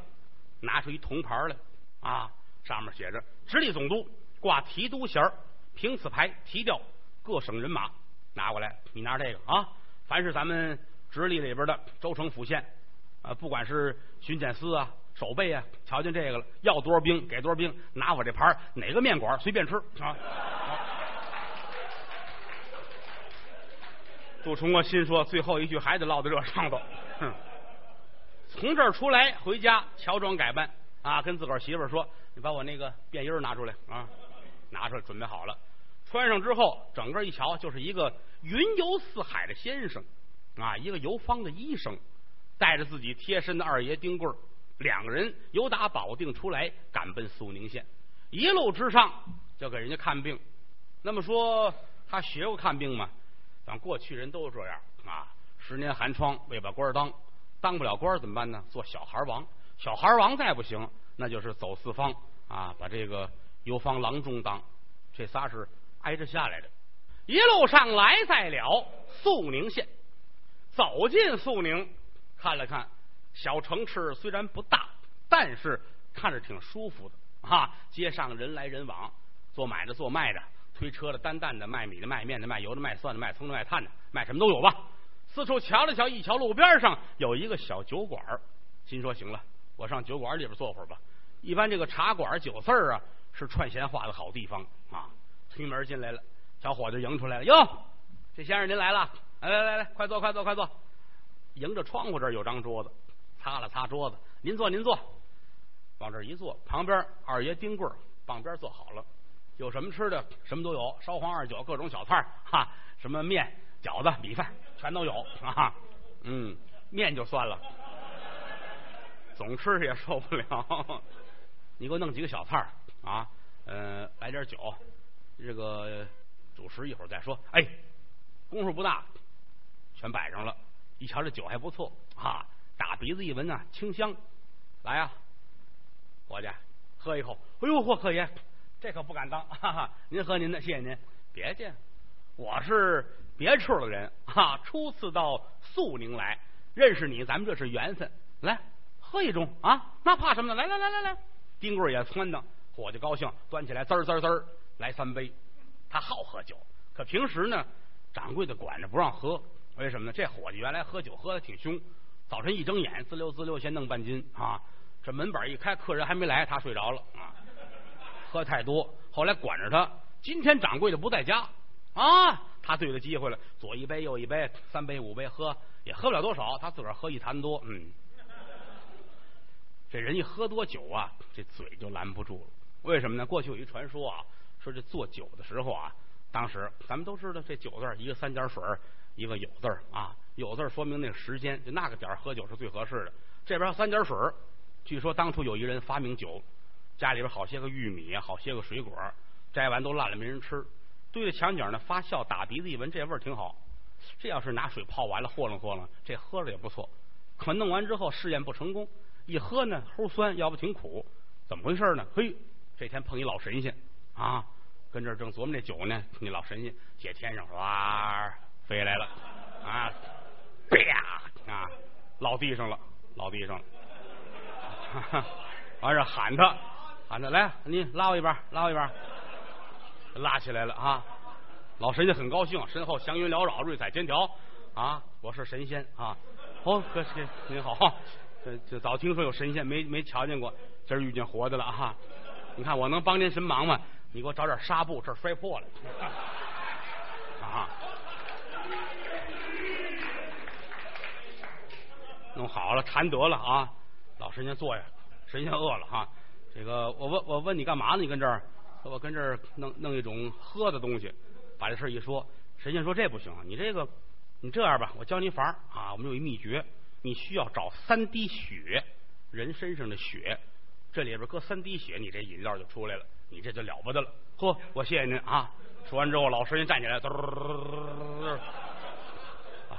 Speaker 1: 拿出一铜牌来啊，上面写着“直隶总督挂提督衔凭此牌提调各省人马”。拿过来，你拿这个啊。凡是咱们直隶里边的州城府县。啊，不管是巡检司啊、守备啊，瞧见这个了，要多少兵给多少兵，拿我这牌哪个面馆随便吃啊！杜重光心说，最后一句还得落在这上头。哼！从这儿出来回家，乔装改扮啊，跟自个儿媳妇说：“你把我那个便衣拿出来啊！”拿出来，准备好了，穿上之后，整个一瞧，就是一个云游四海的先生啊，一个游方的医生。带着自己贴身的二爷丁贵两个人由打保定出来，赶奔肃宁县。一路之上就给人家看病。那么说他学过看病吗？咱过去人都这样啊。十年寒窗未把官当，当不了官怎么办呢？做小孩王。小孩王再不行，那就是走四方啊，把这个游方郎中当。这仨是挨着下来的。一路上来在了肃宁县，走进肃宁。看了看，小城市虽然不大，但是看着挺舒服的啊！街上人来人往，做买的、做卖的，推车的、担担的，卖米的、卖面的、卖油的、卖蒜的、卖葱的、卖炭的，卖什么都有吧。四处瞧了瞧，一瞧路边上有一个小酒馆心说行了，我上酒馆里边坐会儿吧。一般这个茶馆、酒肆啊，是串闲话的好地方啊。推门进来了，小伙子迎出来了，哟，这先生您来了，来来来来，快坐快坐快坐。迎着窗户这儿有张桌子，擦了擦桌子，您坐您坐，往这儿一坐，旁边二爷丁贵傍边坐好了，有什么吃的，什么都有，烧黄二酒，各种小菜哈，什么面、饺子、米饭全都有啊，嗯，面就算了，总吃也受不了，你给我弄几个小菜啊，嗯，来点酒，这个主食一会儿再说，哎，功夫不大，全摆上了。一瞧这酒还不错啊，打鼻子一闻啊，清香。来呀，伙计，喝一口。哎呦嚯，客爷，这可不敢当。哈哈，您喝您的，谢谢您。别介，我是别处的人啊，初次到肃宁来，认识你，咱们这是缘分。来，喝一盅啊，那怕什么呢？来来来来来，丁贵也撺掇，伙计高兴，端起来滋滋滋来三杯。他好喝酒，可平时呢，掌柜的管着不让喝。为什么呢？这伙计原来喝酒喝的挺凶，早晨一睁眼，滋溜滋溜先弄半斤啊！这门板一开，客人还没来，他睡着了啊！喝太多，后来管着他。今天掌柜的不在家啊，他对着机会了，左一杯右一杯，三杯五杯喝，也喝不了多少，他自个儿喝一坛多。嗯，这人一喝多酒啊，这嘴就拦不住了。为什么呢？过去有一传说啊，说这做酒的时候啊，当时咱们都知道这酒字一个三点水。一个有字儿啊，有字儿说明那个时间，就那个点儿喝酒是最合适的。这边三点水据说当初有一人发明酒，家里边好些个玉米好些个水果，摘完都烂了没人吃，堆在墙角呢发酵，打鼻子一闻这味儿挺好。这要是拿水泡完了和弄和弄，这喝着也不错。可弄完之后试验不成功，一喝呢齁酸，要不挺苦，怎么回事呢？嘿，这天碰一老神仙啊，跟这儿正琢磨这酒呢，那老神仙写天上哇。飞来了，啊，啪啊，落地上了，落地上了，完事喊他，喊他来，你拉我一把，拉我一把，拉起来了啊！老神仙很高兴，身后祥云缭绕，瑞彩千条啊！我是神仙啊！哦，哥，您好，这这早听说有神仙，没没瞧见过，今儿遇见活的了哈！你看我能帮您什么忙吗？你给我找点纱布，这儿摔破了。啊，弄好了，馋得了啊！老神仙坐下，神仙饿了哈。这个我问我问你干嘛呢？你跟这儿，我跟这儿弄弄一种喝的东西，把这事儿一说，神仙说这不行，你这个你这样吧，我教你法儿啊，我们有一秘诀，你需要找三滴血，人身上的血，这里边搁三滴血，你这饮料就出来了，你这就了不得了。呵，我谢谢您啊！说完之后，老神仙站起来，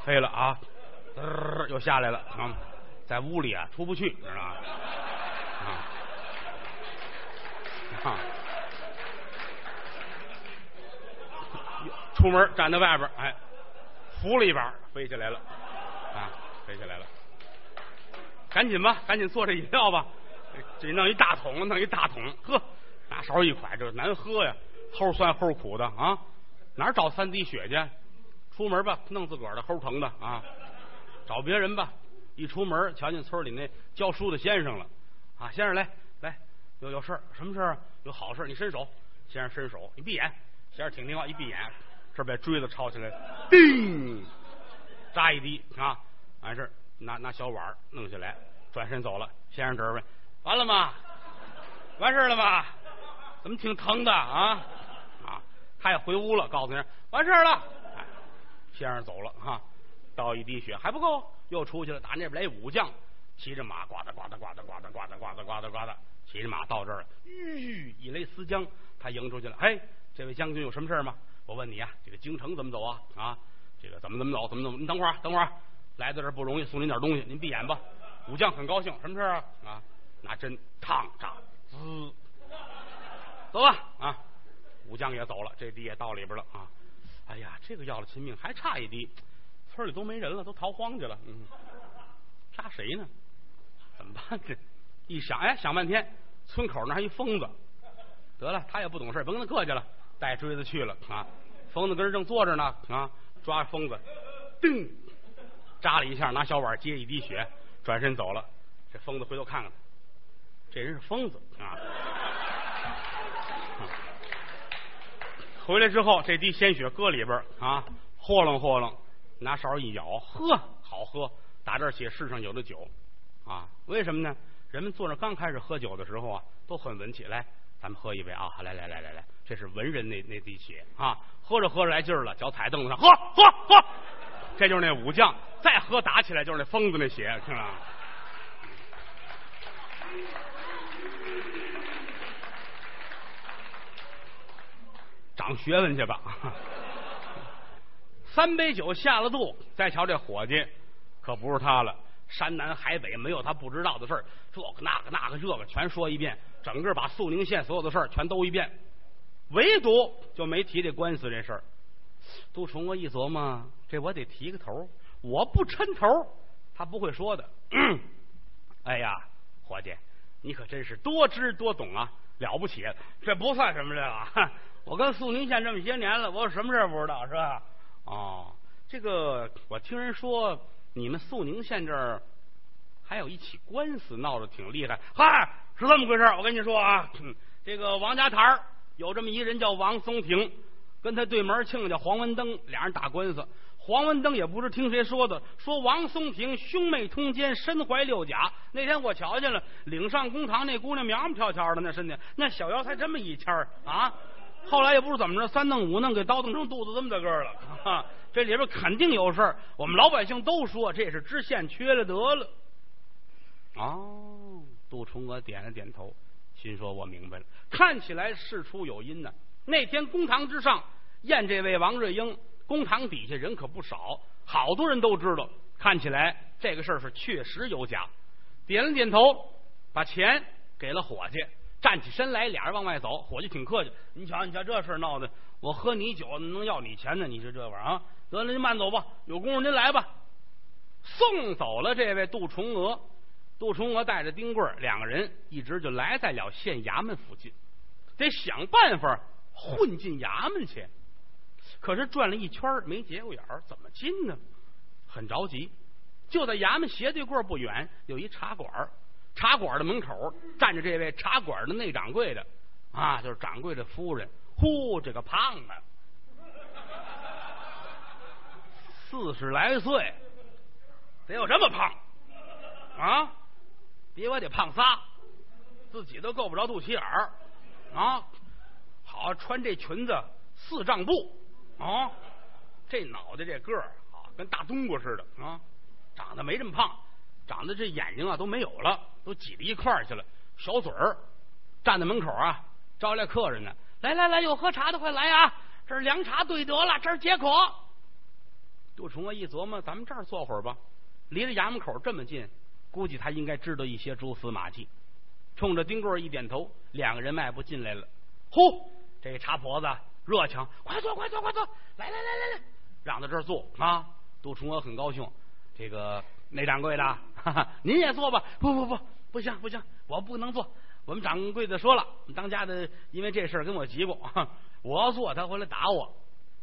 Speaker 1: 飞了啊，嘚又下来了啊，在屋里啊出不去，知道吗？啊，出门站在外边，哎，扶了一把，飞起来了，啊，飞起来了，赶紧吧，赶紧做这饮料吧，这弄一大桶，弄一大桶，呵，拿勺一蒯，这难喝呀，齁酸齁苦的啊，哪找三滴血去？出门吧，弄自个儿的齁疼的啊，找别人吧。一出门，瞧见村里那教书的先生了，啊，先生来来，有有事儿，什么事儿？有好事，你伸手。先生伸手，你闭眼。先生挺听话，一闭眼，这把锥子抄起来，叮，扎一滴啊，完事儿拿拿小碗弄下来，转身走了。先生这儿问，完了吗？完事儿了吗？怎么挺疼的啊？啊，他也回屋了，告诉人完事儿了。先生走了哈，倒一滴血还不够，又出去了。打那边来武将，骑着马，呱嗒呱嗒呱嗒呱嗒呱嗒呱嗒呱嗒呱嗒，骑着马到这儿了。吁，一勒丝缰，他迎出去了。嘿，这位将军有什么事吗？我问你啊，这个京城怎么走啊？啊，这个怎么怎么走？怎么怎么？你等会儿，等会儿，来到这儿不容易，送您点东西，您闭眼吧。武将很高兴，什么事啊？啊，拿针烫扎滋，走吧啊。武将也走了，这滴也到里边了啊。哎呀，这个要了亲命，还差一滴，村里都没人了，都逃荒去了。嗯，杀谁呢？怎么办？这一想，哎，想半天，村口那还一疯子。得了，他也不懂事，甭跟他客气了，带锥子去了啊。疯子跟人正坐着呢啊，抓疯子，叮，扎了一下，拿小碗接一滴血，转身走了。这疯子回头看看他，这人是疯子啊。回来之后，这滴鲜血搁里边啊，和楞和楞，拿勺一舀，喝，好喝。打这儿起，世上有的酒啊，为什么呢？人们坐那刚开始喝酒的时候啊，都很文气。来，咱们喝一杯啊！来来来来来，这是文人那那滴血啊。喝着喝着来劲儿了，脚踩凳子上，喝喝喝，这就是那武将。再喝打起来就是那疯子那血，是吧？长学问去吧！三杯酒下了肚，再瞧这伙计，可不是他了。山南海北没有他不知道的事儿，这个那个那个这个全说一遍，整个把肃宁县所有的事儿全兜一遍，唯独就没提这官司这事儿。杜重娥一琢磨，这我得提个头，我不抻头，他不会说的。哎呀，伙计，你可真是多知多懂啊，了不起！这不算什么这个。我跟肃宁县这么些年了，我什么事儿不知道是吧？哦，这个我听人说，你们肃宁县这儿还有一起官司闹得挺厉害。嗨，是这么回事我跟你说啊，这个王家台有这么一人叫王松亭，跟他对门亲家黄文登俩人打官司。黄文登也不知听谁说的，说王松亭兄妹通奸，身怀六甲。那天我瞧见了，岭上公堂那姑娘苗苗条条的，那身体那小腰才这么一签啊。后来也不知怎么着，三弄五弄，给倒腾成肚子这么大个了。啊，这里边肯定有事儿。我们老百姓都说这是知县缺了德了。哦，杜重娥点了点头，心说：“我明白了。看起来事出有因呢。那天公堂之上验这位王瑞英，公堂底下人可不少，好多人都知道。看起来这个事儿是确实有假。点了点头，把钱给了伙计。”站起身来，俩人往外走。伙计挺客气，你瞧，你瞧这事闹的，我喝你酒能要你钱呢？你说这玩意儿啊？得了，您慢走吧，有功夫您来吧。送走了这位杜重娥，杜重娥带着丁贵两个人一直就来在了县衙门附近，得想办法混进衙门去。可是转了一圈没结过眼儿，怎么进呢？很着急。就在衙门斜对过不远有一茶馆茶馆的门口站着这位茶馆的内掌柜的，啊，就是掌柜的夫人。呼，这个胖啊，四十来岁，得有这么胖啊？比我得胖仨，自己都够不着肚脐眼儿啊！好，穿这裙子四丈布啊，这脑袋这个儿啊，跟大冬瓜似的啊，长得没这么胖，长得这眼睛啊都没有了，都挤到一块儿去了，小嘴儿站在门口啊，招来客人呢。来来来，有喝茶的快来啊！这是凉茶兑得了，这是解渴。杜重娥一琢磨，咱们这儿坐会儿吧，离着衙门口这么近，估计他应该知道一些蛛丝马迹。冲着丁贵一点头，两个人迈步进来了。呼，这茶婆子热情，快坐快坐快坐，来来来来来，让到这儿坐啊！杜重娥很高兴。这个内掌柜的，哈哈，您也坐吧。不不不，不行不行，我不能坐。我们掌柜的说了，当家的因为这事儿跟我急过，我要坐他回来打我，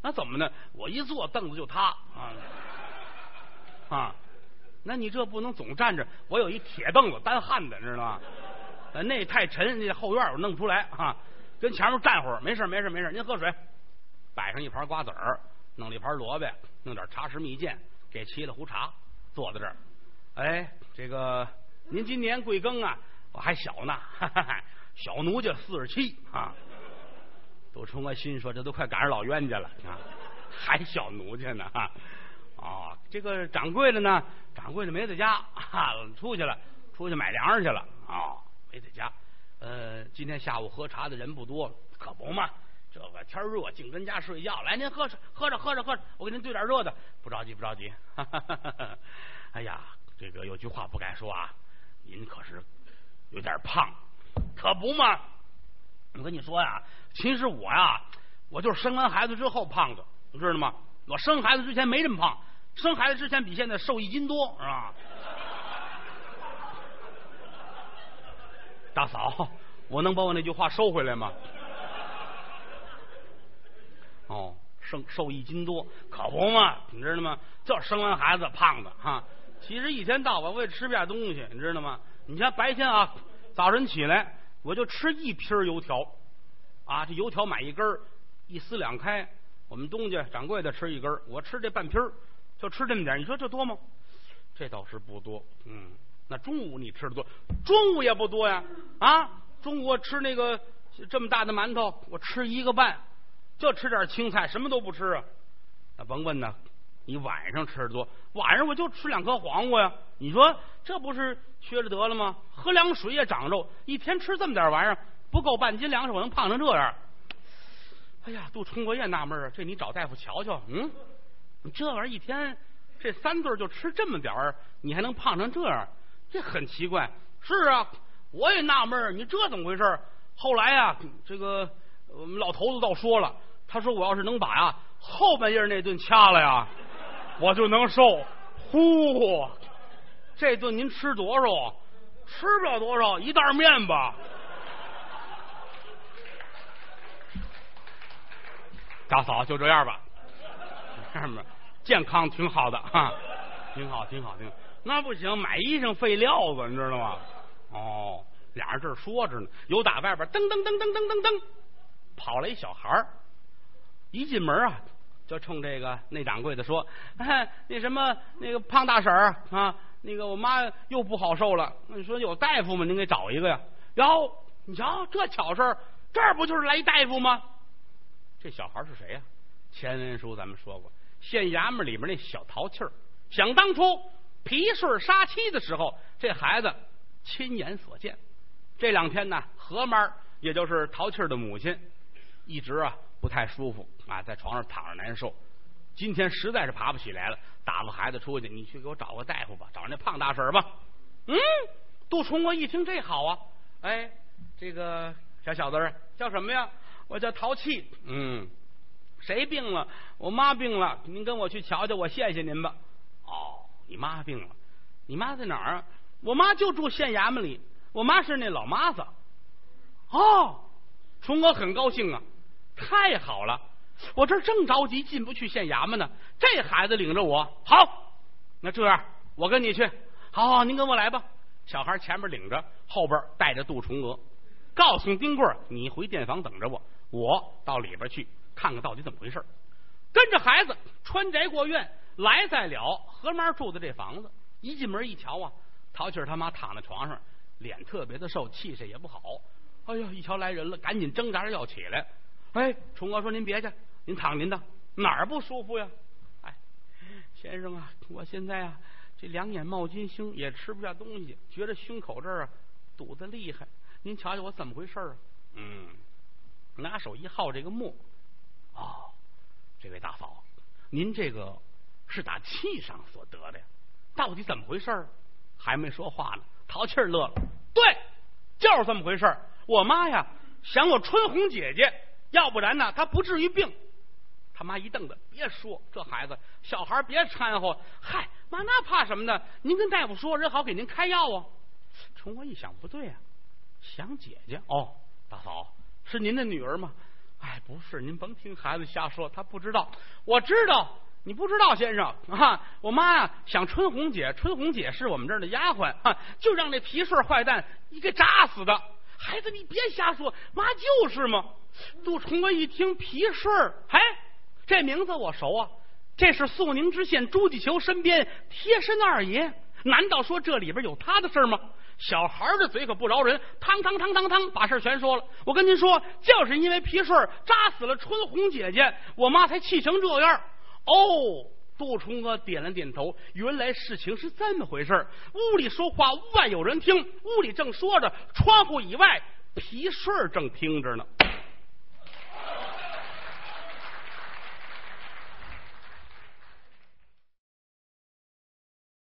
Speaker 1: 那怎么呢？我一坐凳子就塌啊啊！那你这不能总站着，我有一铁凳子单焊的，知道吗？那太沉，那后院我弄不出来啊！跟前面站会儿，没事没事没事，您喝水，摆上一盘瓜子儿，弄了一盘萝卜，弄点茶食蜜饯，给沏了壶茶，坐在这儿。哎，这个您今年贵庚啊？我还小呢，哈 哈小奴家四十七啊！杜冲我心说，这都快赶上老冤家了啊，还小奴家呢啊！哦，这个掌柜的呢？掌柜的没在家，出去了，出去买粮食去了啊，没在家。呃，今天下午喝茶的人不多，可不嘛？这个天热，净跟家睡觉。来，您喝着，喝着，喝着，喝着，我给您兑点热的，不着急，不着急。哈哈哈哈哎呀，这个有句话不敢说啊，您可是。有点胖，可不嘛！我跟你说呀，其实我呀，我就是生完孩子之后胖的，你知道吗？我生孩子之前没这么胖，生孩子之前比现在瘦一斤多，是吧？大嫂，我能把我那句话收回来吗？哦，瘦瘦一斤多，可不嘛！你知道吗？就生完孩子胖的哈。其实一天到晚我也吃不下东西，你知道吗？你像白天啊，早晨起来我就吃一瓶油条，啊，这油条买一根一撕两开，我们东家掌柜的吃一根我吃这半瓶就吃这么点你说这多吗？这倒是不多，嗯。那中午你吃的多，中午也不多呀，啊，中午我吃那个这么大的馒头，我吃一个半，就吃点青菜，什么都不吃啊。那甭问呢。你晚上吃的多，晚上我就吃两颗黄瓜呀。你说这不是缺着得了吗？喝凉水也长肉，一天吃这么点玩意儿，不够半斤粮食，我能胖成这样？哎呀，杜春国也纳闷啊，这你找大夫瞧瞧。嗯，你这玩意儿一天这三顿就吃这么点儿，你还能胖成这样？这很奇怪。是啊，我也纳闷你这怎么回事？后来呀，这个我们老头子倒说了，他说我要是能把呀后半夜那顿掐了呀。我就能瘦，呼！这顿您吃多少？吃不了多少，一袋面吧。大嫂就这样吧，上面健康挺好的哈，挺好，挺好，挺好。那不行，买衣裳费料子，你知道吗？哦，俩人这说着呢，有打外边噔噔噔噔噔噔噔跑来一小孩一进门啊。就冲这个内掌柜的说：“那什么，那个胖大婶儿啊，那个我妈又不好受了。你说有大夫吗？您给找一个呀。哟，你瞧这巧事儿，这儿不就是来一大夫吗？这小孩是谁呀？前文书咱们说过，县衙门里面那小淘气儿。想当初皮顺杀妻的时候，这孩子亲眼所见。这两天呢，何妈也就是淘气儿的母亲，一直啊。”不太舒服啊，在床上躺着难受。今天实在是爬不起来了，打发孩子出去，你去给我找个大夫吧，找那胖大婶吧。嗯，杜崇国一听这好啊，哎，这个小小子叫什么呀？我叫淘气。嗯，谁病了？我妈病了，您跟我去瞧瞧，我谢谢您吧。哦，你妈病了，你妈在哪儿啊？我妈就住县衙门里，我妈是那老妈子。哦，崇国很高兴啊。太好了，我这正着急进不去县衙门呢。这孩子领着我，好，那这样我跟你去。好，好，您跟我来吧。小孩前面领着，后边带着杜重娥。告诉丁贵你回店房等着我，我到里边去看看到底怎么回事。跟着孩子穿宅过院，来在了何妈住的这房子。一进门一瞧啊，淘气儿他妈躺在床上，脸特别的瘦，气色也不好。哎呦，一瞧来人了，赶紧挣扎着要起来。哎，崇哥说：“您别去，您躺您的，哪儿不舒服呀？”哎，先生啊，我现在啊，这两眼冒金星，也吃不下东西，觉得胸口这儿啊堵得厉害。您瞧瞧我怎么回事啊？嗯，拿手一耗这个墨。哦，这位大嫂，您这个是打气上所得的呀？到底怎么回事？还没说话呢，淘气儿乐了。对，就是这么回事。我妈呀，想我春红姐姐。要不然呢，他不至于病。他妈一瞪子，别说这孩子，小孩别掺和。嗨，妈那怕什么呢？您跟大夫说，人好给您开药啊。冲我一想，不对啊，想姐姐哦，大嫂是您的女儿吗？哎，不是，您甭听孩子瞎说，他不知道。我知道，你不知道，先生啊，我妈呀想春红姐，春红姐是我们这儿的丫鬟啊，就让那皮顺坏蛋你给扎死的。孩子，你别瞎说，妈就是嘛。杜重文一听皮顺儿，哎，这名字我熟啊，这是肃宁知县朱继求身边贴身二爷。难道说这里边有他的事吗？小孩的嘴可不饶人，汤汤汤汤汤，把事儿全说了。我跟您说，就是因为皮顺扎死了春红姐姐，我妈才气成这样。哦，杜冲哥点了点头，原来事情是这么回事屋里说话，屋外有人听。屋里正说着，窗户以外皮顺正听着呢。